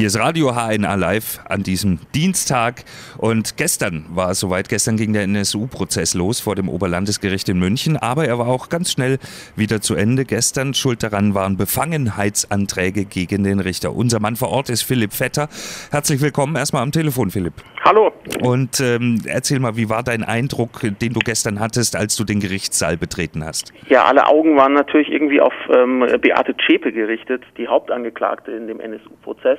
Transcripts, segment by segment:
Hier ist Radio HNA Live an diesem Dienstag. Und gestern war es soweit. Gestern ging der NSU-Prozess los vor dem Oberlandesgericht in München. Aber er war auch ganz schnell wieder zu Ende. Gestern schuld daran waren Befangenheitsanträge gegen den Richter. Unser Mann vor Ort ist Philipp Vetter. Herzlich willkommen erstmal am Telefon, Philipp. Hallo. Und ähm, erzähl mal, wie war dein Eindruck, den du gestern hattest, als du den Gerichtssaal betreten hast? Ja, alle Augen waren natürlich irgendwie auf ähm, Beate Zschäpe gerichtet, die Hauptangeklagte in dem NSU-Prozess.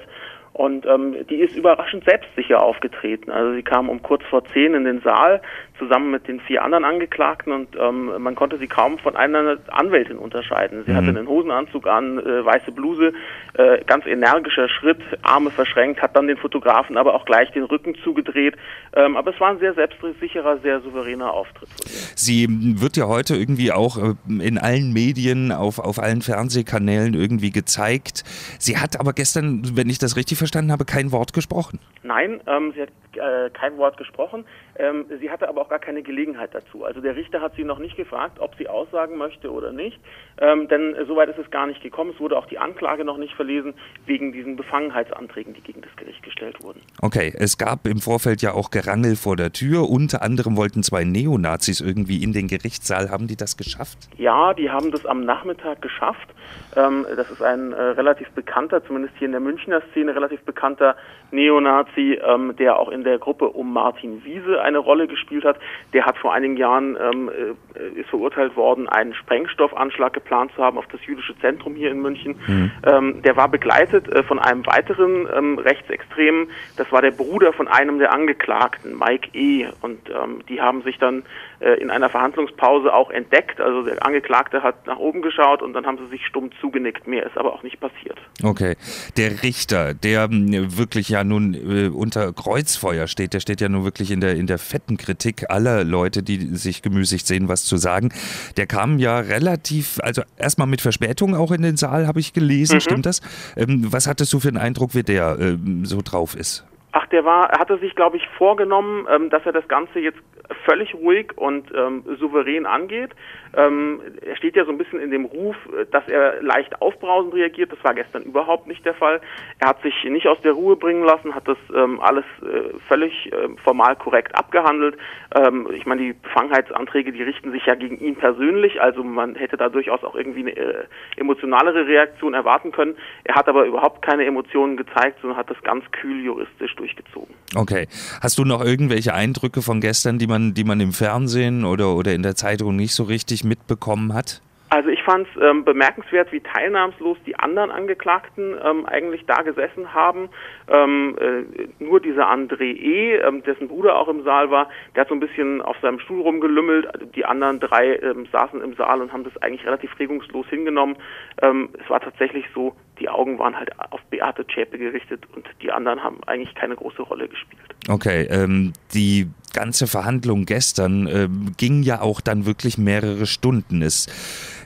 Und ähm, die ist überraschend selbstsicher aufgetreten. Also sie kam um kurz vor zehn in den Saal zusammen mit den vier anderen Angeklagten und ähm, man konnte sie kaum von einer Anwältin unterscheiden. Sie mhm. hatte einen Hosenanzug an, äh, weiße Bluse, äh, ganz energischer Schritt, Arme verschränkt, hat dann den Fotografen aber auch gleich den Rücken zugedreht. Ähm, aber es war ein sehr selbstsicherer, sehr souveräner Auftritt. Sie wird ja heute irgendwie auch äh, in allen Medien, auf, auf allen Fernsehkanälen irgendwie gezeigt. Sie hat aber gestern, wenn ich das richtig verstanden habe, kein Wort gesprochen. Nein, ähm, sie hat äh, kein Wort gesprochen. Ähm, sie hatte aber auch gar keine Gelegenheit dazu. Also der Richter hat sie noch nicht gefragt, ob sie aussagen möchte oder nicht, ähm, denn äh, soweit ist es gar nicht gekommen. Es wurde auch die Anklage noch nicht verlesen wegen diesen Befangenheitsanträgen, die gegen das Gericht gestellt wurden. Okay, es gab im Vorfeld ja auch Gerangel vor der Tür. Unter anderem wollten zwei Neonazis irgendwie in den Gerichtssaal. Haben die das geschafft? Ja, die haben das am Nachmittag geschafft. Ähm, das ist ein äh, relativ bekannter, zumindest hier in der Münchner Szene, relativ bekannter Neonazi, ähm, der auch in der Gruppe um Martin Wiese eine Rolle gespielt hat. Der hat vor einigen Jahren ähm, äh, ist verurteilt worden, einen Sprengstoffanschlag geplant zu haben auf das jüdische Zentrum hier in München. Mhm. Ähm, der war begleitet äh, von einem weiteren ähm, Rechtsextremen. Das war der Bruder von einem der Angeklagten, Mike E. Und ähm, die haben sich dann äh, in einer Verhandlungspause auch entdeckt. Also der Angeklagte hat nach oben geschaut und dann haben sie sich stumm zugenickt. Mehr ist aber auch nicht passiert. Okay. Der Richter, der hm, wirklich ja nun äh, unter Kreuzfeuer steht, der steht ja nun wirklich in der, in der fetten Kritik aller Leute, die sich gemüßigt sehen, was zu sagen. Der kam ja relativ, also erstmal mit Verspätung auch in den Saal, habe ich gelesen, mhm. stimmt das? Ähm, was hattest du für einen Eindruck, wie der äh, so drauf ist? Ach, der war, er hatte sich, glaube ich, vorgenommen, ähm, dass er das Ganze jetzt völlig ruhig und ähm, souverän angeht. Ähm, er steht ja so ein bisschen in dem Ruf, dass er leicht aufbrausend reagiert. Das war gestern überhaupt nicht der Fall. Er hat sich nicht aus der Ruhe bringen lassen, hat das ähm, alles äh, völlig äh, formal korrekt abgehandelt. Ähm, ich meine, die Befangenheitsanträge, die richten sich ja gegen ihn persönlich, also man hätte da durchaus auch irgendwie eine äh, emotionalere Reaktion erwarten können. Er hat aber überhaupt keine Emotionen gezeigt, sondern hat das ganz kühl juristisch durchgezogen. Okay. Hast du noch irgendwelche Eindrücke von gestern, die man, die man im Fernsehen oder, oder in der Zeitung nicht so richtig mitbekommen hat? Also ich fand es ähm, bemerkenswert, wie teilnahmslos die anderen Angeklagten ähm, eigentlich da gesessen haben. Ähm, äh, nur dieser André E., ähm, dessen Bruder auch im Saal war, der hat so ein bisschen auf seinem Stuhl rumgelümmelt. Die anderen drei ähm, saßen im Saal und haben das eigentlich relativ regungslos hingenommen. Ähm, es war tatsächlich so, die Augen waren halt auf Beate Zschäpe gerichtet und die anderen haben eigentlich keine große Rolle gespielt. Okay, ähm, die ganze Verhandlung gestern äh, ging ja auch dann wirklich mehrere Stunden. Es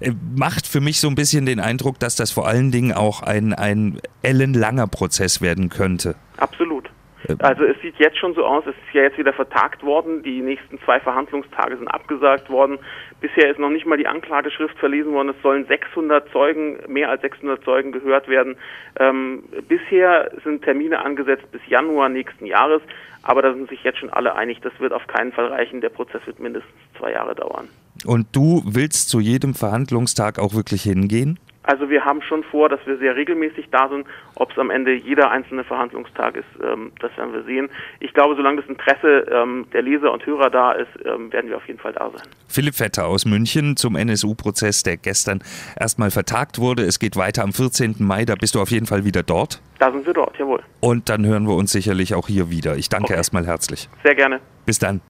äh, macht für mich so ein bisschen den Eindruck, dass das vor allen Dingen auch ein, ein ellenlanger Prozess werden könnte. Absolut. Äh, also es sieht jetzt schon so aus, es ist ja jetzt wieder vertagt worden, die nächsten zwei Verhandlungstage sind abgesagt worden. Bisher ist noch nicht mal die Anklageschrift verlesen worden, es sollen 600 Zeugen, mehr als 600 Zeugen gehört werden. Ähm, bisher sind Termine angesetzt bis Januar nächsten Jahres, aber da sind sich jetzt schon alle einig, das wird auf keinen Fall reichen, der Prozess wird mindestens zwei Jahre dauern. Und du willst zu jedem Verhandlungstag auch wirklich hingehen? Also wir haben schon vor, dass wir sehr regelmäßig da sind. Ob es am Ende jeder einzelne Verhandlungstag ist, ähm, das werden wir sehen. Ich glaube, solange das Interesse ähm, der Leser und Hörer da ist, ähm, werden wir auf jeden Fall da sein. Philipp Vetter aus München zum NSU-Prozess, der gestern erstmal vertagt wurde. Es geht weiter am 14. Mai, da bist du auf jeden Fall wieder dort. Da sind wir dort, jawohl. Und dann hören wir uns sicherlich auch hier wieder. Ich danke okay. erstmal herzlich. Sehr gerne. Bis dann.